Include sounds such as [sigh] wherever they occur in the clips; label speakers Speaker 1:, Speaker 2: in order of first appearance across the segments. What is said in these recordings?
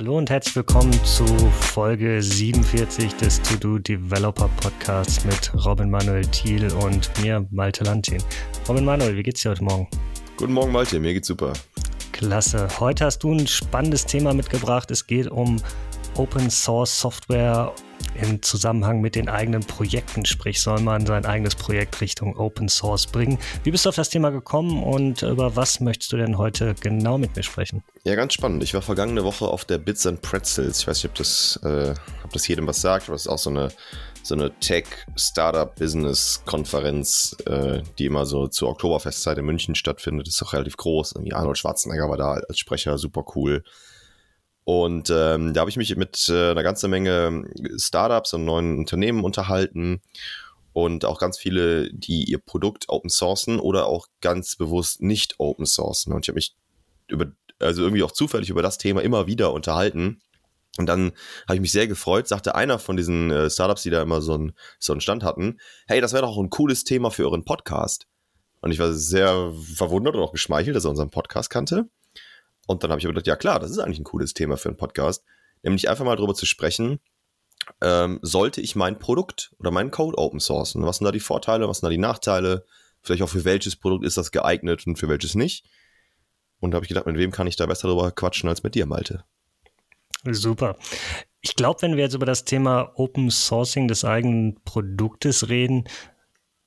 Speaker 1: Hallo und herzlich willkommen zu Folge 47 des To-Do Developer Podcasts mit Robin Manuel Thiel und mir, Malte Lantin. Robin Manuel, wie geht's dir heute Morgen?
Speaker 2: Guten Morgen, Malte, mir geht's super.
Speaker 1: Klasse. Heute hast du ein spannendes Thema mitgebracht. Es geht um Open Source Software im Zusammenhang mit den eigenen Projekten, sprich soll man sein eigenes Projekt Richtung Open Source bringen. Wie bist du auf das Thema gekommen und über was möchtest du denn heute genau mit mir sprechen?
Speaker 2: Ja, ganz spannend. Ich war vergangene Woche auf der Bits and Pretzels. Ich weiß nicht, ob das, äh, ob das jedem was sagt, aber es ist auch so eine, so eine Tech-Startup-Business-Konferenz, äh, die immer so zur Oktoberfestzeit in München stattfindet. Das ist auch relativ groß. Arnold Schwarzenegger war da als Sprecher, super cool. Und ähm, da habe ich mich mit äh, einer ganzen Menge Startups und neuen Unternehmen unterhalten und auch ganz viele, die ihr Produkt open sourcen oder auch ganz bewusst nicht open sourcen. Und ich habe mich über, also irgendwie auch zufällig über das Thema immer wieder unterhalten. Und dann habe ich mich sehr gefreut, sagte einer von diesen äh, Startups, die da immer so, ein, so einen Stand hatten, hey, das wäre doch ein cooles Thema für euren Podcast. Und ich war sehr verwundert und auch geschmeichelt, dass er unseren Podcast kannte. Und dann habe ich mir gedacht, ja klar, das ist eigentlich ein cooles Thema für einen Podcast, nämlich einfach mal darüber zu sprechen, ähm, sollte ich mein Produkt oder meinen Code open sourcen? Was sind da die Vorteile, was sind da die Nachteile? Vielleicht auch für welches Produkt ist das geeignet und für welches nicht? Und da habe ich gedacht, mit wem kann ich da besser darüber quatschen als mit dir, Malte?
Speaker 1: Super. Ich glaube, wenn wir jetzt über das Thema Open Sourcing des eigenen Produktes reden,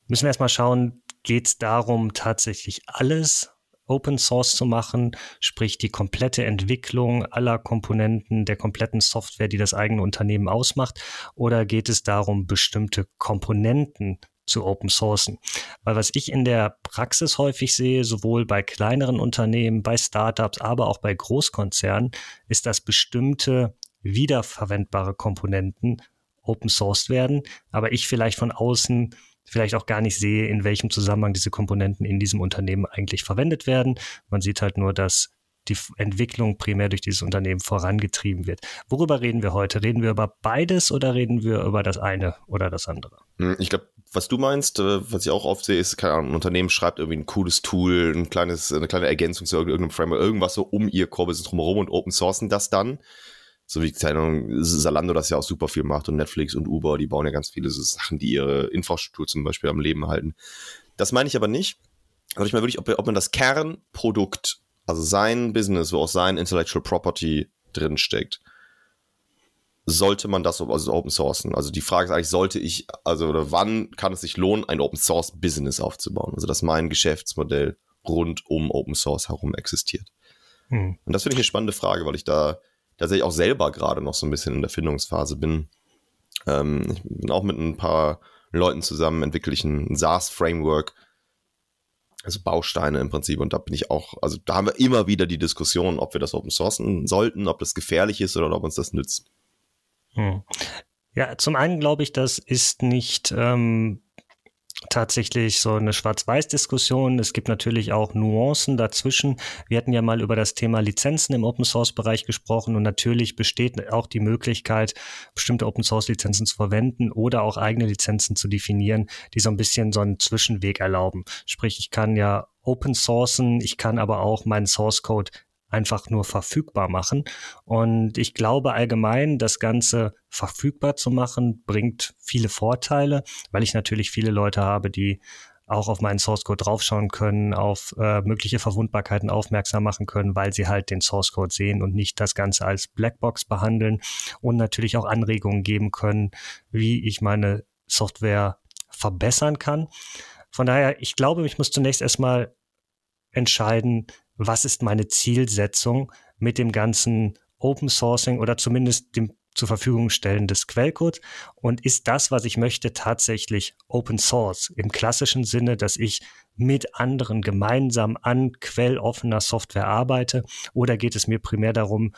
Speaker 1: müssen wir erstmal schauen, geht es darum, tatsächlich alles Open Source zu machen, sprich die komplette Entwicklung aller Komponenten der kompletten Software, die das eigene Unternehmen ausmacht, oder geht es darum, bestimmte Komponenten zu open sourcen. Weil was ich in der Praxis häufig sehe, sowohl bei kleineren Unternehmen, bei Startups, aber auch bei Großkonzernen, ist, dass bestimmte wiederverwendbare Komponenten open sourced werden, aber ich vielleicht von außen vielleicht auch gar nicht sehe, in welchem Zusammenhang diese Komponenten in diesem Unternehmen eigentlich verwendet werden. Man sieht halt nur, dass die Entwicklung primär durch dieses Unternehmen vorangetrieben wird. Worüber reden wir heute? Reden wir über beides oder reden wir über das eine oder das andere?
Speaker 2: Hm, ich glaube, was du meinst, äh, was ich auch oft sehe, ist, keine Ahnung, ein Unternehmen schreibt irgendwie ein cooles Tool, ein kleines, eine kleine Ergänzung zu irgendeinem Framework, irgendwas so um ihr Core-Business drumherum und open sourcen das dann so wie keine Ahnung, Salando das ja auch super viel macht und Netflix und Uber, die bauen ja ganz viele so Sachen, die ihre Infrastruktur zum Beispiel am Leben halten. Das meine ich aber nicht. Aber ich meine wirklich, ob, ob man das Kernprodukt, also sein Business, wo auch sein Intellectual Property drinsteckt, sollte man das also open sourcen? Also die Frage ist eigentlich, sollte ich, also oder wann kann es sich lohnen, ein Open Source Business aufzubauen? Also dass mein Geschäftsmodell rund um Open Source herum existiert. Hm. Und das finde ich eine spannende Frage, weil ich da tatsächlich auch selber gerade noch so ein bisschen in der Findungsphase bin. Ähm, ich bin auch mit ein paar Leuten zusammen, entwickle ich ein SaaS-Framework, also Bausteine im Prinzip. Und da bin ich auch, also da haben wir immer wieder die Diskussion, ob wir das open sourcen sollten, ob das gefährlich ist oder ob uns das nützt.
Speaker 1: Hm. Ja, zum einen glaube ich, das ist nicht ähm, tatsächlich so eine Schwarz-Weiß-Diskussion. Es gibt natürlich auch Nuancen dazwischen. Wir hatten ja mal über das Thema Lizenzen im Open-Source-Bereich gesprochen und natürlich besteht auch die Möglichkeit, bestimmte Open-Source-Lizenzen zu verwenden oder auch eigene Lizenzen zu definieren, die so ein bisschen so einen Zwischenweg erlauben. Sprich, ich kann ja Open Sourcen, ich kann aber auch meinen Source Code einfach nur verfügbar machen. Und ich glaube allgemein, das Ganze verfügbar zu machen, bringt viele Vorteile, weil ich natürlich viele Leute habe, die auch auf meinen Source Code draufschauen können, auf äh, mögliche Verwundbarkeiten aufmerksam machen können, weil sie halt den Source Code sehen und nicht das Ganze als Blackbox behandeln und natürlich auch Anregungen geben können, wie ich meine Software verbessern kann. Von daher, ich glaube, ich muss zunächst erstmal entscheiden, was ist meine Zielsetzung mit dem ganzen Open Sourcing oder zumindest dem zur Verfügung stellen des Quellcodes? Und ist das, was ich möchte, tatsächlich Open Source im klassischen Sinne, dass ich mit anderen gemeinsam an quelloffener Software arbeite? Oder geht es mir primär darum,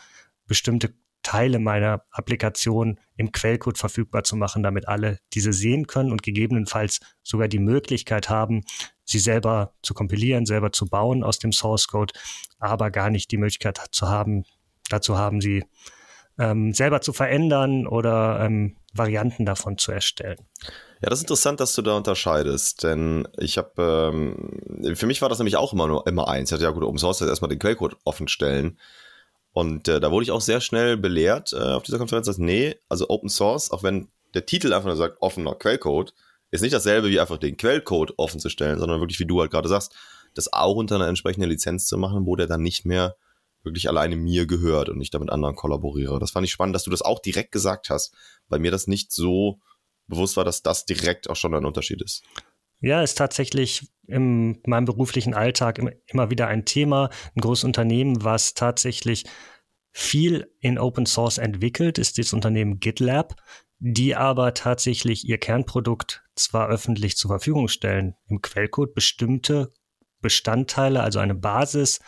Speaker 1: bestimmte Teile meiner Applikation im Quellcode verfügbar zu machen, damit alle diese sehen können und gegebenenfalls sogar die Möglichkeit haben, sie selber zu kompilieren, selber zu bauen aus dem Source Code, aber gar nicht die Möglichkeit zu haben, dazu haben, sie ähm, selber zu verändern oder ähm, Varianten davon zu erstellen.
Speaker 2: Ja, das ist interessant, dass du da unterscheidest, denn ich habe, ähm, für mich war das nämlich auch immer nur immer eins. Ich hatte ja gut, umsonst jetzt erstmal den Quellcode offen stellen Und äh, da wurde ich auch sehr schnell belehrt äh, auf dieser Konferenz, dass nee, also Open Source, auch wenn der Titel einfach nur sagt offener Quellcode, ist nicht dasselbe wie einfach den Quellcode offen zu stellen, sondern wirklich, wie du halt gerade sagst, das auch unter einer entsprechenden Lizenz zu machen, wo der dann nicht mehr wirklich alleine mir gehört und ich damit anderen kollaboriere. Das fand ich spannend, dass du das auch direkt gesagt hast, weil mir das nicht so bewusst war, dass das direkt auch schon ein Unterschied ist.
Speaker 1: Ja, ist tatsächlich in meinem beruflichen Alltag immer wieder ein Thema. Ein großes Unternehmen, was tatsächlich viel in Open Source entwickelt, ist das Unternehmen GitLab, die aber tatsächlich ihr Kernprodukt zwar öffentlich zur Verfügung stellen, im Quellcode bestimmte Bestandteile, also eine Basis,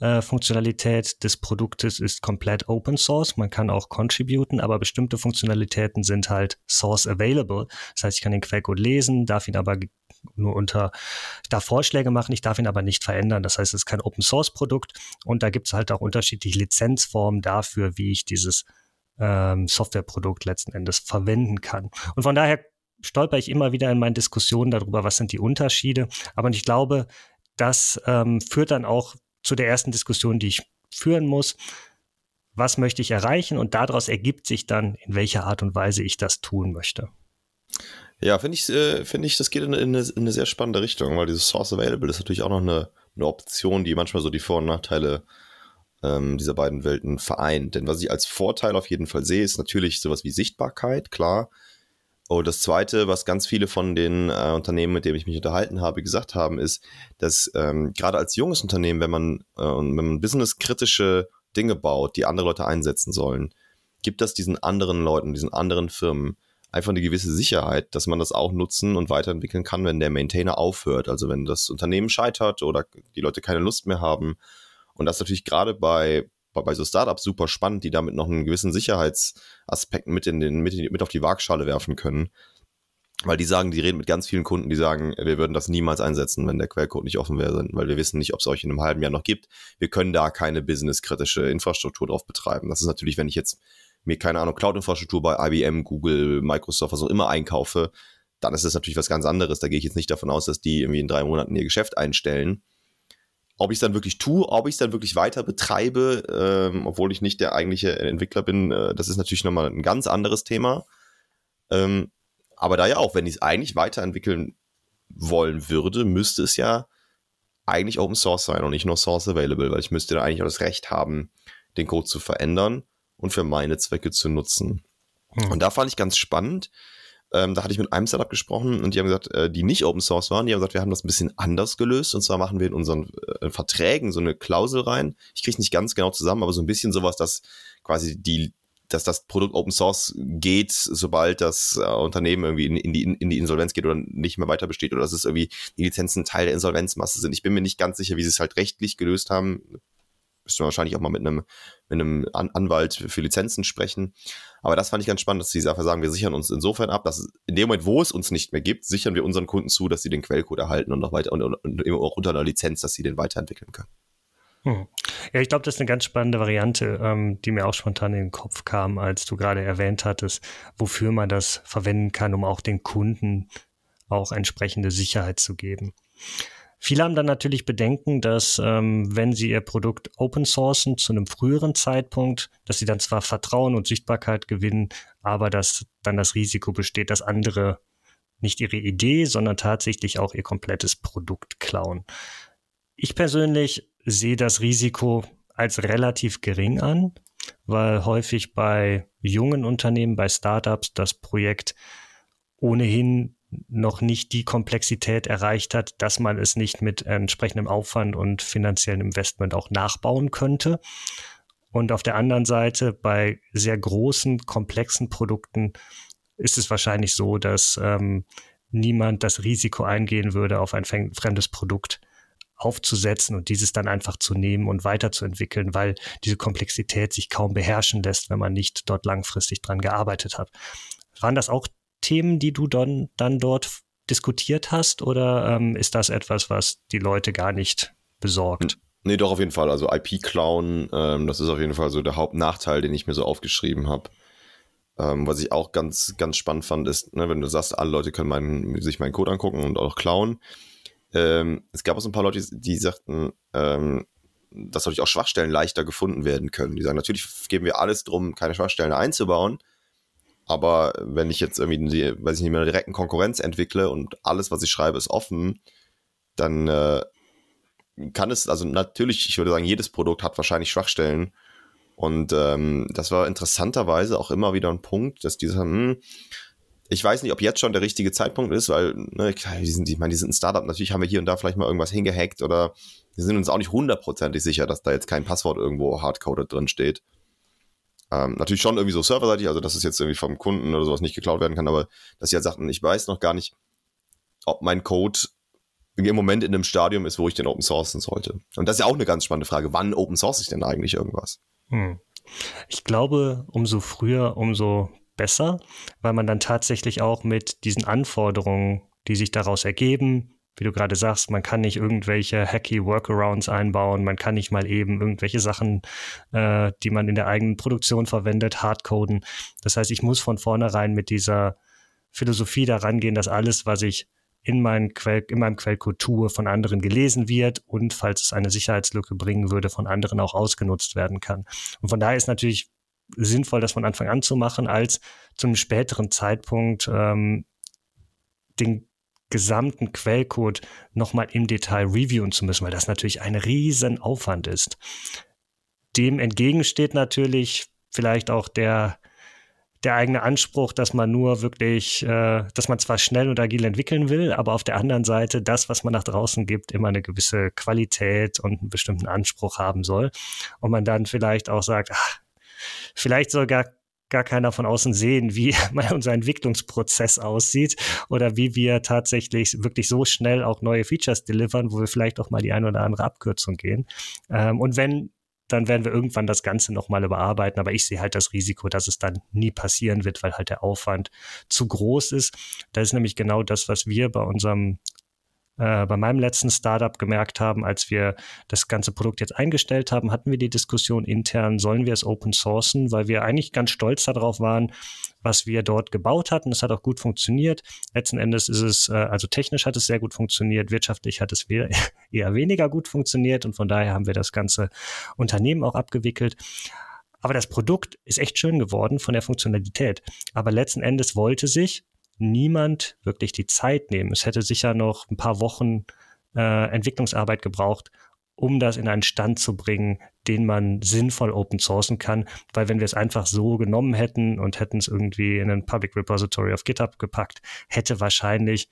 Speaker 1: äh, des Produktes ist komplett Open Source. Man kann auch contributen, aber bestimmte Funktionalitäten sind halt Source Available. Das heißt, ich kann den Quellcode lesen, darf ihn aber nur unter, ich darf Vorschläge machen, ich darf ihn aber nicht verändern. Das heißt, es ist kein Open Source Produkt und da gibt es halt auch unterschiedliche Lizenzformen dafür, wie ich dieses ähm, Softwareprodukt letzten Endes verwenden kann. Und von daher stolper ich immer wieder in meinen Diskussionen darüber, was sind die Unterschiede. Aber ich glaube, das ähm, führt dann auch zu der ersten Diskussion, die ich führen muss. Was möchte ich erreichen? Und daraus ergibt sich dann, in welcher Art und Weise ich das tun möchte.
Speaker 2: Ja, finde ich, äh, finde ich, das geht in, in, eine, in, eine, sehr spannende Richtung, weil dieses Source Available ist natürlich auch noch eine, eine Option, die manchmal so die Vor- und Nachteile ähm, dieser beiden Welten vereint. Denn was ich als Vorteil auf jeden Fall sehe, ist natürlich sowas wie Sichtbarkeit, klar. Und das Zweite, was ganz viele von den äh, Unternehmen, mit denen ich mich unterhalten habe, gesagt haben, ist, dass ähm, gerade als junges Unternehmen, wenn man, äh, wenn man businesskritische Dinge baut, die andere Leute einsetzen sollen, gibt das diesen anderen Leuten, diesen anderen Firmen einfach eine gewisse Sicherheit, dass man das auch nutzen und weiterentwickeln kann, wenn der Maintainer aufhört. Also wenn das Unternehmen scheitert oder die Leute keine Lust mehr haben. Und das natürlich gerade bei, bei, bei so Startups super spannend, die damit noch einen gewissen Sicherheitsaspekt mit, in den, mit, mit auf die Waagschale werfen können. Weil die sagen, die reden mit ganz vielen Kunden, die sagen, wir würden das niemals einsetzen, wenn der Quellcode nicht offen wäre, weil wir wissen nicht, ob es euch in einem halben Jahr noch gibt. Wir können da keine businesskritische Infrastruktur drauf betreiben. Das ist natürlich, wenn ich jetzt mir, keine Ahnung, Cloud-Infrastruktur bei IBM, Google, Microsoft, was auch immer einkaufe, dann ist das natürlich was ganz anderes. Da gehe ich jetzt nicht davon aus, dass die irgendwie in drei Monaten ihr Geschäft einstellen. Ob ich es dann wirklich tue, ob ich es dann wirklich weiter betreibe, ähm, obwohl ich nicht der eigentliche Entwickler bin, äh, das ist natürlich nochmal ein ganz anderes Thema. Ähm, aber da ja auch, wenn ich es eigentlich weiterentwickeln wollen würde, müsste es ja eigentlich Open Source sein und nicht nur Source Available, weil ich müsste da eigentlich auch das Recht haben, den Code zu verändern und für meine Zwecke zu nutzen. Hm. Und da fand ich ganz spannend. Ähm, da hatte ich mit einem Setup gesprochen und die haben gesagt, äh, die nicht Open Source waren, die haben gesagt, wir haben das ein bisschen anders gelöst und zwar machen wir in unseren äh, Verträgen so eine Klausel rein. Ich kriege nicht ganz genau zusammen, aber so ein bisschen sowas, dass quasi die dass das Produkt Open Source geht, sobald das äh, Unternehmen irgendwie in, in, die, in die Insolvenz geht oder nicht mehr weiter besteht oder dass es irgendwie die Lizenzen Teil der Insolvenzmasse sind. Ich bin mir nicht ganz sicher, wie sie es halt rechtlich gelöst haben müsste man wahrscheinlich auch mal mit einem, mit einem An Anwalt für Lizenzen sprechen. Aber das fand ich ganz spannend, dass sie einfach sagen, wir sichern uns insofern ab, dass in dem Moment, wo es uns nicht mehr gibt, sichern wir unseren Kunden zu, dass sie den Quellcode erhalten und auch weiter und, und, und auch unter einer Lizenz, dass sie den weiterentwickeln können.
Speaker 1: Hm. Ja, ich glaube, das ist eine ganz spannende Variante, ähm, die mir auch spontan in den Kopf kam, als du gerade erwähnt hattest, wofür man das verwenden kann, um auch den Kunden auch entsprechende Sicherheit zu geben. Viele haben dann natürlich Bedenken, dass ähm, wenn sie ihr Produkt open sourcen zu einem früheren Zeitpunkt, dass sie dann zwar Vertrauen und Sichtbarkeit gewinnen, aber dass dann das Risiko besteht, dass andere nicht ihre Idee, sondern tatsächlich auch ihr komplettes Produkt klauen. Ich persönlich sehe das Risiko als relativ gering an, weil häufig bei jungen Unternehmen, bei Startups das Projekt ohnehin noch nicht die Komplexität erreicht hat, dass man es nicht mit entsprechendem Aufwand und finanziellem Investment auch nachbauen könnte. Und auf der anderen Seite bei sehr großen, komplexen Produkten ist es wahrscheinlich so, dass ähm, niemand das Risiko eingehen würde, auf ein fremdes Produkt aufzusetzen und dieses dann einfach zu nehmen und weiterzuentwickeln, weil diese Komplexität sich kaum beherrschen lässt, wenn man nicht dort langfristig dran gearbeitet hat. Waren das auch Themen, die du dann, dann dort diskutiert hast? Oder ähm, ist das etwas, was die Leute gar nicht besorgt?
Speaker 2: Nee, doch, auf jeden Fall. Also IP-Clown, ähm, das ist auf jeden Fall so der Hauptnachteil, den ich mir so aufgeschrieben habe. Ähm, was ich auch ganz, ganz spannend fand, ist, ne, wenn du sagst, alle Leute können meinen, sich meinen Code angucken und auch klauen. Ähm, es gab auch so ein paar Leute, die sagten, ähm, dass natürlich auch Schwachstellen leichter gefunden werden können. Die sagen, natürlich geben wir alles drum, keine Schwachstellen einzubauen. Aber wenn ich jetzt irgendwie, die, weiß ich nicht mehr, direkten Konkurrenz entwickle und alles, was ich schreibe, ist offen, dann äh, kann es, also natürlich, ich würde sagen, jedes Produkt hat wahrscheinlich Schwachstellen. Und ähm, das war interessanterweise auch immer wieder ein Punkt, dass die sagen, hm, ich weiß nicht, ob jetzt schon der richtige Zeitpunkt ist, weil, ne, die sind, ich meine, die sind ein Startup, natürlich haben wir hier und da vielleicht mal irgendwas hingehackt oder wir sind uns auch nicht hundertprozentig sicher, dass da jetzt kein Passwort irgendwo hardcoded drin steht. Ähm, natürlich schon irgendwie so serverseitig, also dass es jetzt irgendwie vom Kunden oder sowas nicht geklaut werden kann, aber dass sie halt sagten, ich weiß noch gar nicht, ob mein Code im Moment in einem Stadium ist, wo ich den Open Sourcen sollte. Und das ist ja auch eine ganz spannende Frage. Wann Open Source ich denn eigentlich irgendwas? Hm.
Speaker 1: Ich glaube, umso früher, umso besser, weil man dann tatsächlich auch mit diesen Anforderungen, die sich daraus ergeben, wie du gerade sagst, man kann nicht irgendwelche hacky Workarounds einbauen, man kann nicht mal eben irgendwelche Sachen, äh, die man in der eigenen Produktion verwendet, hardcoden. Das heißt, ich muss von vornherein mit dieser Philosophie daran gehen, dass alles, was ich in, meinen Quell, in meinem Quellcode tue, von anderen gelesen wird und falls es eine Sicherheitslücke bringen würde, von anderen auch ausgenutzt werden kann. Und von daher ist natürlich sinnvoll, das von Anfang an zu machen, als zu einem späteren Zeitpunkt ähm, den gesamten Quellcode nochmal im Detail reviewen zu müssen, weil das natürlich ein riesen Aufwand ist. Dem entgegensteht natürlich vielleicht auch der, der eigene Anspruch, dass man nur wirklich, äh, dass man zwar schnell und agil entwickeln will, aber auf der anderen Seite das, was man nach draußen gibt, immer eine gewisse Qualität und einen bestimmten Anspruch haben soll. Und man dann vielleicht auch sagt, ach, vielleicht soll gar keiner von außen sehen, wie [laughs] unser Entwicklungsprozess aussieht oder wie wir tatsächlich wirklich so schnell auch neue Features delivern, wo wir vielleicht auch mal die eine oder andere Abkürzung gehen. Ähm, und wenn dann werden wir irgendwann das Ganze nochmal überarbeiten. Aber ich sehe halt das Risiko, dass es dann nie passieren wird, weil halt der Aufwand zu groß ist. Das ist nämlich genau das, was wir bei unserem äh, bei meinem letzten Startup gemerkt haben, als wir das ganze Produkt jetzt eingestellt haben, hatten wir die Diskussion intern, sollen wir es open sourcen, weil wir eigentlich ganz stolz darauf waren, was wir dort gebaut hatten. Es hat auch gut funktioniert. Letzten Endes ist es, äh, also technisch hat es sehr gut funktioniert, wirtschaftlich hat es [laughs] eher weniger gut funktioniert und von daher haben wir das ganze Unternehmen auch abgewickelt. Aber das Produkt ist echt schön geworden von der Funktionalität. Aber letzten Endes wollte sich niemand wirklich die Zeit nehmen. Es hätte sicher noch ein paar Wochen äh, Entwicklungsarbeit gebraucht, um das in einen Stand zu bringen, den man sinnvoll open sourcen kann. Weil wenn wir es einfach so genommen hätten und hätten es irgendwie in ein Public Repository auf GitHub gepackt, hätte wahrscheinlich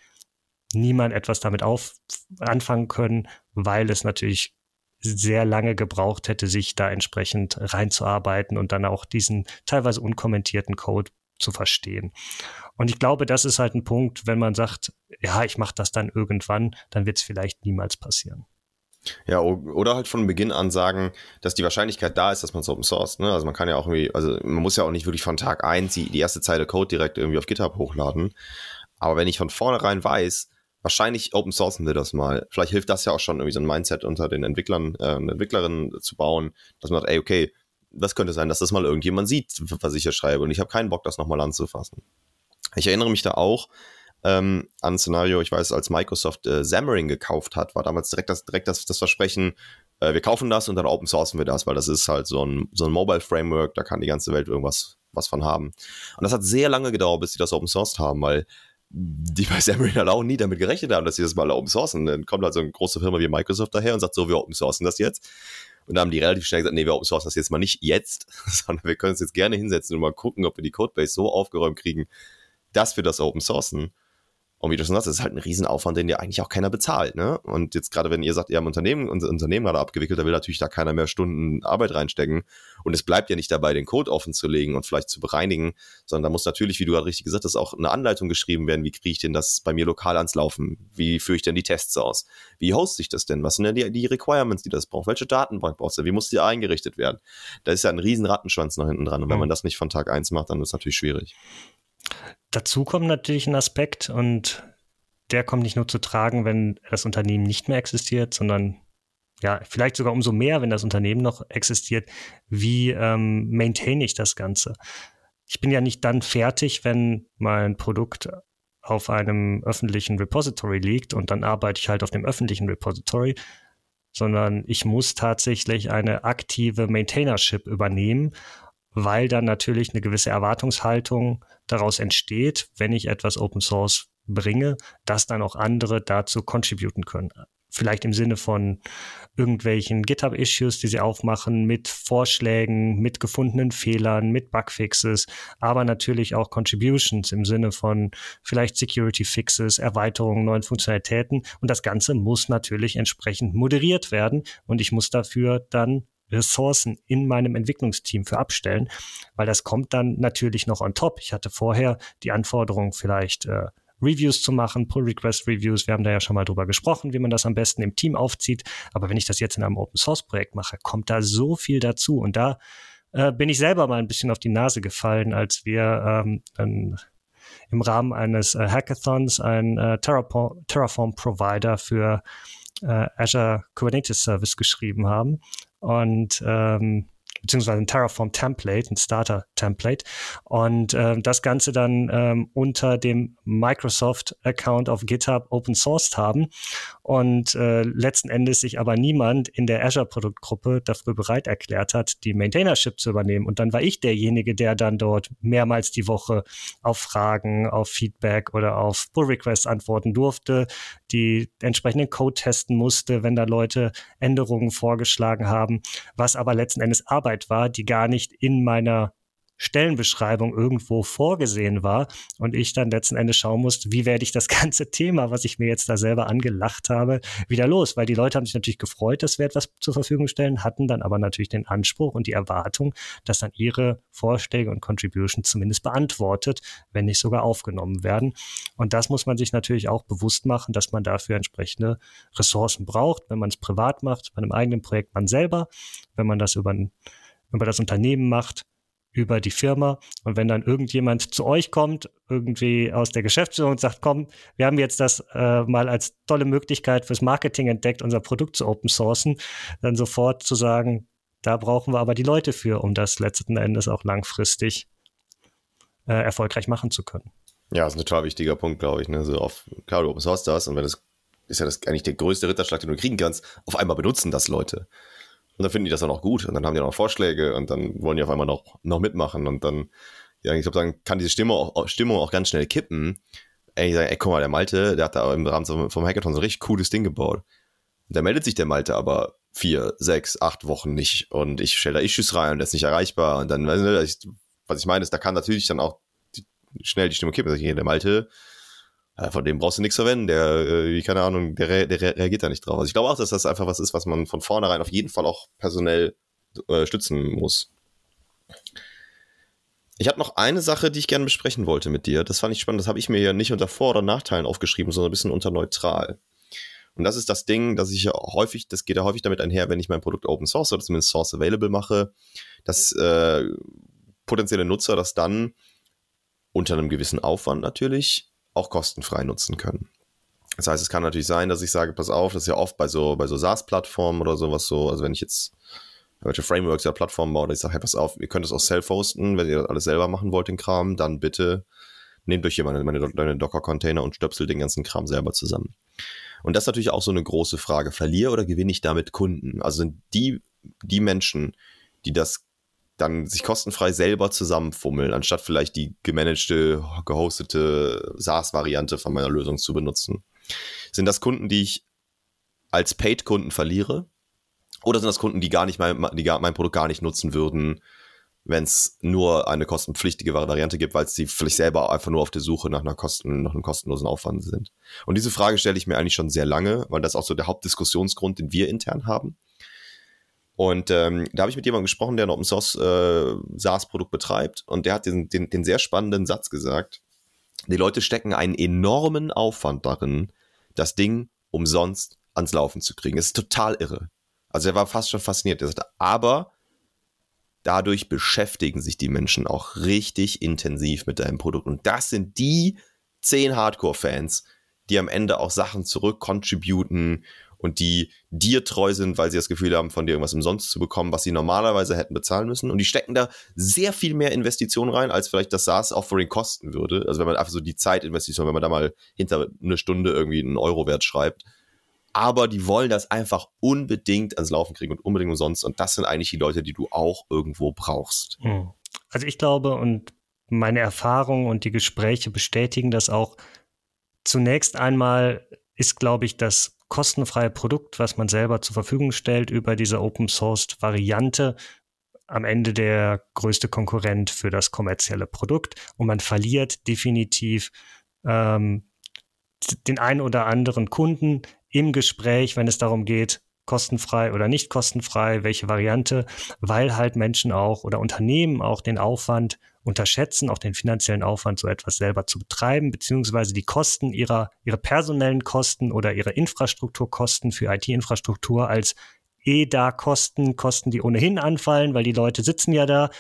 Speaker 1: niemand etwas damit auf anfangen können, weil es natürlich sehr lange gebraucht hätte, sich da entsprechend reinzuarbeiten und dann auch diesen teilweise unkommentierten Code zu verstehen. Und ich glaube, das ist halt ein Punkt, wenn man sagt, ja, ich mache das dann irgendwann, dann wird es vielleicht niemals passieren.
Speaker 2: Ja, oder halt von Beginn an sagen, dass die Wahrscheinlichkeit da ist, dass man es Open Source. Ne? Also man kann ja auch irgendwie, also man muss ja auch nicht wirklich von Tag eins die, die erste Zeile Code direkt irgendwie auf GitHub hochladen. Aber wenn ich von vornherein weiß, wahrscheinlich Open Sourcen wir das mal. Vielleicht hilft das ja auch schon irgendwie so ein Mindset unter den Entwicklern äh, und Entwicklerinnen zu bauen, dass man sagt, ey, okay, das könnte sein, dass das mal irgendjemand sieht, was ich hier schreibe und ich habe keinen Bock, das nochmal anzufassen. Ich erinnere mich da auch ähm, an ein Szenario, ich weiß, als Microsoft äh, Xamarin gekauft hat, war damals direkt das, direkt das, das Versprechen, äh, wir kaufen das und dann open sourcen wir das, weil das ist halt so ein, so ein Mobile Framework, da kann die ganze Welt irgendwas was von haben. Und das hat sehr lange gedauert, bis sie das open sourced haben, weil die bei Xamarin halt auch nie damit gerechnet haben, dass sie das mal open sourcen. Dann kommt halt so eine große Firma wie Microsoft daher und sagt so, wir open sourcen das jetzt. Und da haben die relativ schnell gesagt, nee, wir open sourcen das jetzt mal nicht jetzt, [laughs] sondern wir können uns jetzt gerne hinsetzen und mal gucken, ob wir die Codebase so aufgeräumt kriegen, dass wir das open sourcen. Und wie du schon sagst, das ist halt ein Riesenaufwand, den ja eigentlich auch keiner bezahlt. Ne? Und jetzt gerade, wenn ihr sagt, ihr habt Unternehmen, unser Unternehmen gerade abgewickelt, da will natürlich da keiner mehr Stunden Arbeit reinstecken. Und es bleibt ja nicht dabei, den Code offen zu legen und vielleicht zu bereinigen, sondern da muss natürlich, wie du gerade richtig gesagt hast, auch eine Anleitung geschrieben werden. Wie kriege ich denn das bei mir lokal ans Laufen? Wie führe ich denn die Tests aus? Wie hoste ich das denn? Was sind denn die, die Requirements, die das braucht? Welche Datenbank brauchst du? Wie muss die eingerichtet werden? Da ist ja ein riesen Rattenschwanz noch hinten dran. Und wenn man das nicht von Tag eins macht, dann ist es natürlich schwierig.
Speaker 1: Dazu kommt natürlich ein Aspekt und der kommt nicht nur zu tragen, wenn das Unternehmen nicht mehr existiert, sondern ja, vielleicht sogar umso mehr, wenn das Unternehmen noch existiert. Wie ähm, maintain ich das Ganze? Ich bin ja nicht dann fertig, wenn mein Produkt auf einem öffentlichen Repository liegt und dann arbeite ich halt auf dem öffentlichen Repository, sondern ich muss tatsächlich eine aktive Maintainership übernehmen, weil dann natürlich eine gewisse Erwartungshaltung daraus entsteht, wenn ich etwas Open Source bringe, dass dann auch andere dazu contributen können vielleicht im Sinne von irgendwelchen GitHub-Issues, die sie aufmachen, mit Vorschlägen, mit gefundenen Fehlern, mit Bugfixes, aber natürlich auch Contributions im Sinne von vielleicht Security-Fixes, Erweiterungen, neuen Funktionalitäten. Und das Ganze muss natürlich entsprechend moderiert werden und ich muss dafür dann Ressourcen in meinem Entwicklungsteam für abstellen, weil das kommt dann natürlich noch on top. Ich hatte vorher die Anforderung vielleicht äh, Reviews zu machen, Pull-Request-Reviews. Wir haben da ja schon mal drüber gesprochen, wie man das am besten im Team aufzieht. Aber wenn ich das jetzt in einem Open-Source-Projekt mache, kommt da so viel dazu. Und da äh, bin ich selber mal ein bisschen auf die Nase gefallen, als wir ähm, dann im Rahmen eines äh, Hackathons einen äh, Terraform-Provider für äh, Azure Kubernetes Service geschrieben haben. Und ähm, beziehungsweise ein Terraform-Template, ein Starter-Template. Und äh, das Ganze dann ähm, unter dem Microsoft-Account auf GitHub open sourced haben. Und äh, letzten Endes sich aber niemand in der Azure-Produktgruppe dafür bereit erklärt hat, die Maintainership zu übernehmen. Und dann war ich derjenige, der dann dort mehrmals die Woche auf Fragen, auf Feedback oder auf Pull-Requests antworten durfte, die entsprechenden Code testen musste, wenn da Leute Änderungen vorgeschlagen haben, was aber letzten Endes Arbeit war, die gar nicht in meiner Stellenbeschreibung irgendwo vorgesehen war und ich dann letzten Endes schauen musste, wie werde ich das [laughs] ganze Thema, was ich mir jetzt da selber angelacht habe, wieder los, weil die Leute haben sich natürlich gefreut, dass wir etwas zur Verfügung stellen, hatten dann aber natürlich den Anspruch und die Erwartung, dass dann ihre Vorschläge und Contributions zumindest beantwortet, wenn nicht sogar aufgenommen werden. Und das muss man sich natürlich auch bewusst machen, dass man dafür entsprechende Ressourcen braucht, wenn man es privat macht, bei einem eigenen Projekt man selber, wenn man das über, über das Unternehmen macht, über die Firma. Und wenn dann irgendjemand zu euch kommt, irgendwie aus der Geschäftsführung und sagt, komm, wir haben jetzt das äh, mal als tolle Möglichkeit fürs Marketing entdeckt, unser Produkt zu open sourcen, dann sofort zu sagen, da brauchen wir aber die Leute für, um das letzten Endes auch langfristig äh, erfolgreich machen zu können.
Speaker 2: Ja, das ist ein total wichtiger Punkt, glaube ich. Ne? So auf, klar, du Open Source das und wenn das ist ja das eigentlich der größte Ritterschlag, den du kriegen kannst, auf einmal benutzen das Leute. Und dann finden die das dann auch gut und dann haben die noch Vorschläge und dann wollen die auf einmal noch, noch mitmachen und dann, ja, ich glaube, dann kann diese Stimmung auch, Stimmung auch ganz schnell kippen. Ey, ich sage, ey, guck mal, der Malte, der hat da im Rahmen vom Hackathon so ein richtig cooles Ding gebaut. Da meldet sich der Malte aber vier, sechs, acht Wochen nicht und ich stelle da Issues rein und der ist nicht erreichbar und dann, was ich meine, ist, da kann natürlich dann auch schnell die Stimmung kippen. Der Malte, von dem brauchst du nichts verwenden, der, äh, keine Ahnung, der, der reagiert da nicht drauf. Also ich glaube auch, dass das einfach was ist, was man von vornherein auf jeden Fall auch personell äh, stützen muss. Ich habe noch eine Sache, die ich gerne besprechen wollte mit dir. Das fand ich spannend. Das habe ich mir ja nicht unter Vor- oder Nachteilen aufgeschrieben, sondern ein bisschen unter neutral. Und das ist das Ding, dass ich ja häufig, das geht ja häufig damit einher, wenn ich mein Produkt Open Source oder zumindest Source Available mache, dass äh, potenzielle Nutzer das dann unter einem gewissen Aufwand natürlich auch kostenfrei nutzen können. Das heißt, es kann natürlich sein, dass ich sage, pass auf, das ist ja oft bei so, bei so SaaS-Plattformen oder sowas so, also wenn ich jetzt welche Frameworks oder Plattformen baue, ich sage, hey, pass auf, ihr könnt es auch self-hosten, wenn ihr das alles selber machen wollt, den Kram, dann bitte nehmt euch hier meine, meine, meine Docker-Container und stöpselt den ganzen Kram selber zusammen. Und das ist natürlich auch so eine große Frage. Verliere oder gewinne ich damit Kunden? Also sind die, die Menschen, die das dann sich kostenfrei selber zusammenfummeln, anstatt vielleicht die gemanagte, gehostete SaaS-Variante von meiner Lösung zu benutzen. Sind das Kunden, die ich als Paid-Kunden verliere? Oder sind das Kunden, die gar nicht mein, die gar, mein Produkt gar nicht nutzen würden, wenn es nur eine kostenpflichtige Variante gibt, weil sie vielleicht selber einfach nur auf der Suche nach einer Kosten, nach einem kostenlosen Aufwand sind? Und diese Frage stelle ich mir eigentlich schon sehr lange, weil das auch so der Hauptdiskussionsgrund, den wir intern haben. Und ähm, da habe ich mit jemandem gesprochen, der ein Open Source äh, SaaS-Produkt betreibt und der hat den, den, den sehr spannenden Satz gesagt. Die Leute stecken einen enormen Aufwand darin, das Ding umsonst ans Laufen zu kriegen. Es ist total irre. Also er war fast schon fasziniert. Er sagte, aber dadurch beschäftigen sich die Menschen auch richtig intensiv mit deinem Produkt. Und das sind die zehn Hardcore-Fans, die am Ende auch Sachen zurückcontributen und die dir treu sind, weil sie das Gefühl haben, von dir irgendwas umsonst zu bekommen, was sie normalerweise hätten bezahlen müssen. Und die stecken da sehr viel mehr Investitionen rein, als vielleicht das SaaS-Offering kosten würde. Also wenn man einfach so die Zeitinvestition, wenn man da mal hinter eine Stunde irgendwie einen Euro-Wert schreibt, aber die wollen das einfach unbedingt ans Laufen kriegen und unbedingt umsonst. Und das sind eigentlich die Leute, die du auch irgendwo brauchst. Hm.
Speaker 1: Also ich glaube und meine Erfahrungen und die Gespräche bestätigen das auch. Zunächst einmal ist, glaube ich, das kostenfreie Produkt, was man selber zur Verfügung stellt über diese Open Source Variante, am Ende der größte Konkurrent für das kommerzielle Produkt. Und man verliert definitiv ähm, den einen oder anderen Kunden im Gespräch, wenn es darum geht, kostenfrei oder nicht kostenfrei, welche Variante, weil halt Menschen auch oder Unternehmen auch den Aufwand unterschätzen, auch den finanziellen Aufwand, so etwas selber zu betreiben, beziehungsweise die Kosten ihrer, ihre personellen Kosten oder ihre Infrastrukturkosten für IT-Infrastruktur als EDA-Kosten, Kosten, die ohnehin anfallen, weil die Leute sitzen ja da,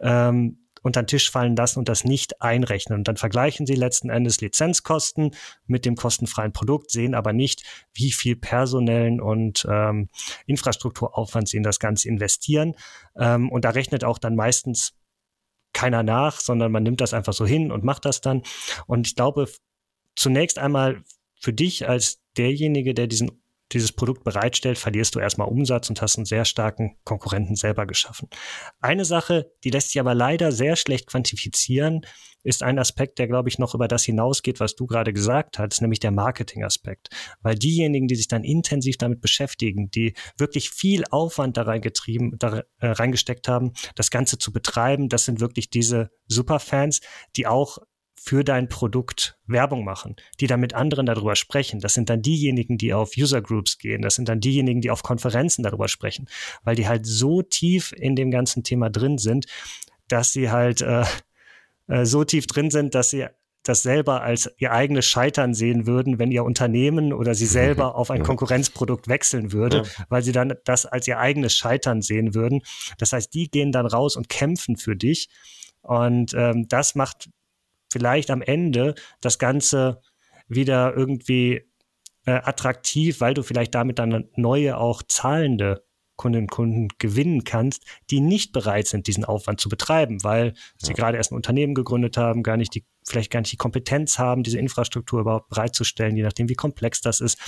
Speaker 1: ähm, unter den Tisch fallen lassen und das nicht einrechnen. Und dann vergleichen sie letzten Endes Lizenzkosten mit dem kostenfreien Produkt, sehen aber nicht, wie viel personellen und ähm, Infrastrukturaufwand sie in das Ganze investieren. Ähm, und da rechnet auch dann meistens keiner nach, sondern man nimmt das einfach so hin und macht das dann. Und ich glaube, zunächst einmal für dich als derjenige, der diesen dieses Produkt bereitstellt, verlierst du erstmal Umsatz und hast einen sehr starken Konkurrenten selber geschaffen. Eine Sache, die lässt sich aber leider sehr schlecht quantifizieren, ist ein Aspekt, der, glaube ich, noch über das hinausgeht, was du gerade gesagt hast, nämlich der Marketing-Aspekt. Weil diejenigen, die sich dann intensiv damit beschäftigen, die wirklich viel Aufwand da reingetrieben, da äh, reingesteckt haben, das Ganze zu betreiben, das sind wirklich diese Superfans, die auch für dein Produkt Werbung machen, die dann mit anderen darüber sprechen. Das sind dann diejenigen, die auf User Groups gehen. Das sind dann diejenigen, die auf Konferenzen darüber sprechen, weil die halt so tief in dem ganzen Thema drin sind, dass sie halt äh, äh, so tief drin sind, dass sie das selber als ihr eigenes Scheitern sehen würden, wenn ihr Unternehmen oder sie selber [laughs] auf ein Konkurrenzprodukt wechseln würde, ja. weil sie dann das als ihr eigenes Scheitern sehen würden. Das heißt, die gehen dann raus und kämpfen für dich. Und ähm, das macht vielleicht am Ende das Ganze wieder irgendwie äh, attraktiv, weil du vielleicht damit dann neue, auch zahlende Kundinnen und Kunden gewinnen kannst, die nicht bereit sind, diesen Aufwand zu betreiben, weil sie gerade erst ein Unternehmen gegründet haben, gar nicht die, vielleicht gar nicht die Kompetenz haben, diese Infrastruktur überhaupt bereitzustellen, je nachdem, wie komplex das ist.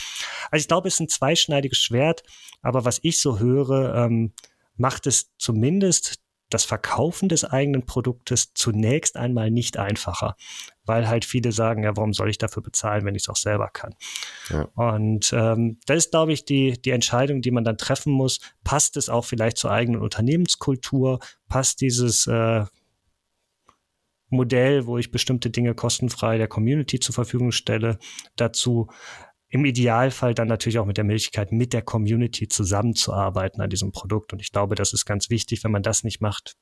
Speaker 1: Also ich glaube, es ist ein zweischneidiges Schwert, aber was ich so höre, ähm, macht es zumindest das Verkaufen des eigenen Produktes zunächst einmal nicht einfacher, weil halt viele sagen, ja, warum soll ich dafür bezahlen, wenn ich es auch selber kann? Ja. Und ähm, das ist, glaube ich, die, die Entscheidung, die man dann treffen muss. Passt es auch vielleicht zur eigenen Unternehmenskultur? Passt dieses äh, Modell, wo ich bestimmte Dinge kostenfrei der Community zur Verfügung stelle, dazu? Im Idealfall dann natürlich auch mit der Möglichkeit, mit der Community zusammenzuarbeiten an diesem Produkt. Und ich glaube, das ist ganz wichtig. Wenn man das nicht macht,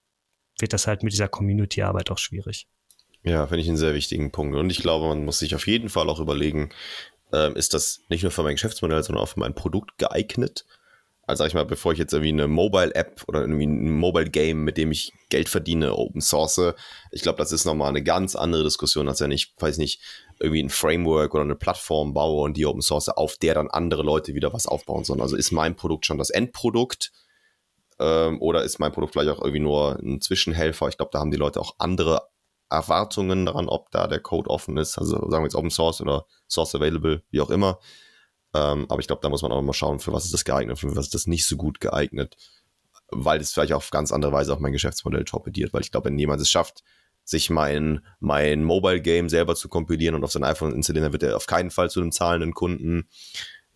Speaker 1: wird das halt mit dieser Community-Arbeit auch schwierig.
Speaker 2: Ja, finde ich einen sehr wichtigen Punkt. Und ich glaube, man muss sich auf jeden Fall auch überlegen, ähm, ist das nicht nur für mein Geschäftsmodell, sondern auch für mein Produkt geeignet? Also sag ich mal, bevor ich jetzt irgendwie eine Mobile-App oder irgendwie ein Mobile-Game, mit dem ich Geld verdiene, Open Source, ich glaube, das ist nochmal eine ganz andere Diskussion, als wenn ich, weiß nicht, irgendwie ein Framework oder eine Plattform baue und die Open Source, auf der dann andere Leute wieder was aufbauen sollen. Also ist mein Produkt schon das Endprodukt ähm, oder ist mein Produkt vielleicht auch irgendwie nur ein Zwischenhelfer? Ich glaube, da haben die Leute auch andere Erwartungen daran, ob da der Code offen ist. Also sagen wir jetzt Open Source oder Source Available, wie auch immer. Ähm, aber ich glaube, da muss man auch mal schauen, für was ist das geeignet, für was ist das nicht so gut geeignet, weil das vielleicht auf ganz andere Weise auch mein Geschäftsmodell torpediert, weil ich glaube, wenn jemand es schafft, sich mein, mein Mobile Game selber zu kompilieren und auf sein iPhone installieren, dann wird er auf keinen Fall zu einem zahlenden Kunden.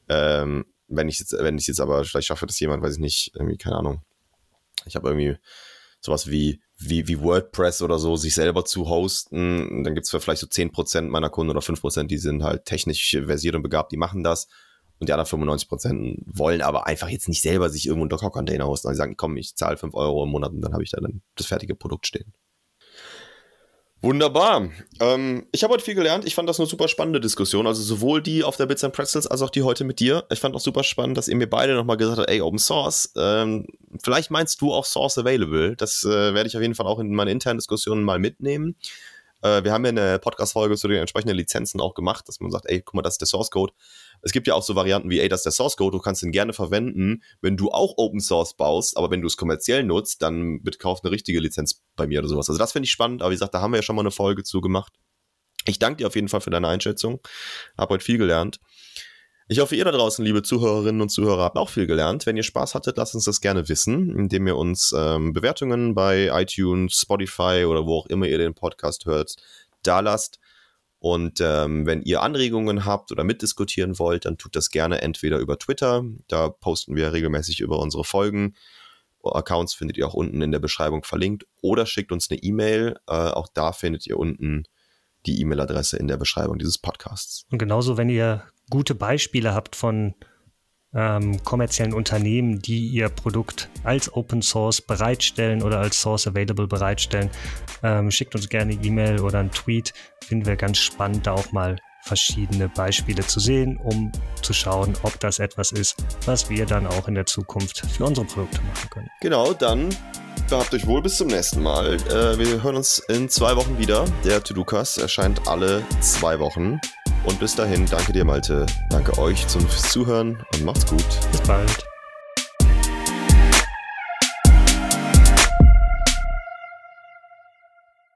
Speaker 2: Ähm, wenn ich jetzt, wenn ich jetzt aber vielleicht schaffe, dass jemand, weiß ich nicht, irgendwie, keine Ahnung, ich habe irgendwie sowas wie, wie, wie WordPress oder so, sich selber zu hosten, dann gibt es vielleicht so 10% meiner Kunden oder 5%, die sind halt technisch versiert und begabt, die machen das. Und die anderen 95% wollen aber einfach jetzt nicht selber sich irgendwo einen Docker-Container hosten. Die sagen, komm, ich zahle 5 Euro im Monat und dann habe ich da dann das fertige Produkt stehen. Wunderbar. Ähm, ich habe heute viel gelernt. Ich fand das eine super spannende Diskussion. Also sowohl die auf der Bits and Pretzels als auch die heute mit dir. Ich fand auch super spannend, dass ihr mir beide nochmal gesagt habt, ey, Open Source, ähm, vielleicht meinst du auch Source Available. Das äh, werde ich auf jeden Fall auch in meine internen Diskussionen mal mitnehmen. Äh, wir haben ja eine Podcast-Folge zu den entsprechenden Lizenzen auch gemacht, dass man sagt, ey, guck mal, das ist der Source Code. Es gibt ja auch so Varianten wie, ey, das ist der Source Code, du kannst den gerne verwenden, wenn du auch Open Source baust, aber wenn du es kommerziell nutzt, dann bitte kauf eine richtige Lizenz bei mir oder sowas. Also das finde ich spannend, aber wie gesagt, da haben wir ja schon mal eine Folge zu gemacht. Ich danke dir auf jeden Fall für deine Einschätzung. Hab heute viel gelernt. Ich hoffe, ihr da draußen, liebe Zuhörerinnen und Zuhörer, habt auch viel gelernt. Wenn ihr Spaß hattet, lasst uns das gerne wissen, indem ihr uns ähm, Bewertungen bei iTunes, Spotify oder wo auch immer ihr den Podcast hört, da lasst. Und ähm, wenn ihr Anregungen habt oder mitdiskutieren wollt, dann tut das gerne entweder über Twitter, da posten wir regelmäßig über unsere Folgen. Accounts findet ihr auch unten in der Beschreibung verlinkt oder schickt uns eine E-Mail. Äh, auch da findet ihr unten die E-Mail-Adresse in der Beschreibung dieses Podcasts.
Speaker 1: Und genauso, wenn ihr gute Beispiele habt von ähm, kommerziellen Unternehmen, die ihr Produkt als Open Source bereitstellen oder als Source Available bereitstellen, ähm, schickt uns gerne E-Mail oder einen Tweet. Finden wir ganz spannend, da auch mal verschiedene Beispiele zu sehen, um zu schauen, ob das etwas ist, was wir dann auch in der Zukunft für unsere Produkte machen können.
Speaker 2: Genau, dann Gehabt euch wohl bis zum nächsten Mal. Äh, wir hören uns in zwei Wochen wieder. Der To-Do-Cast erscheint alle zwei Wochen. Und bis dahin, danke dir, Malte. Danke euch zum Zuhören und macht's gut.
Speaker 1: Bis bald.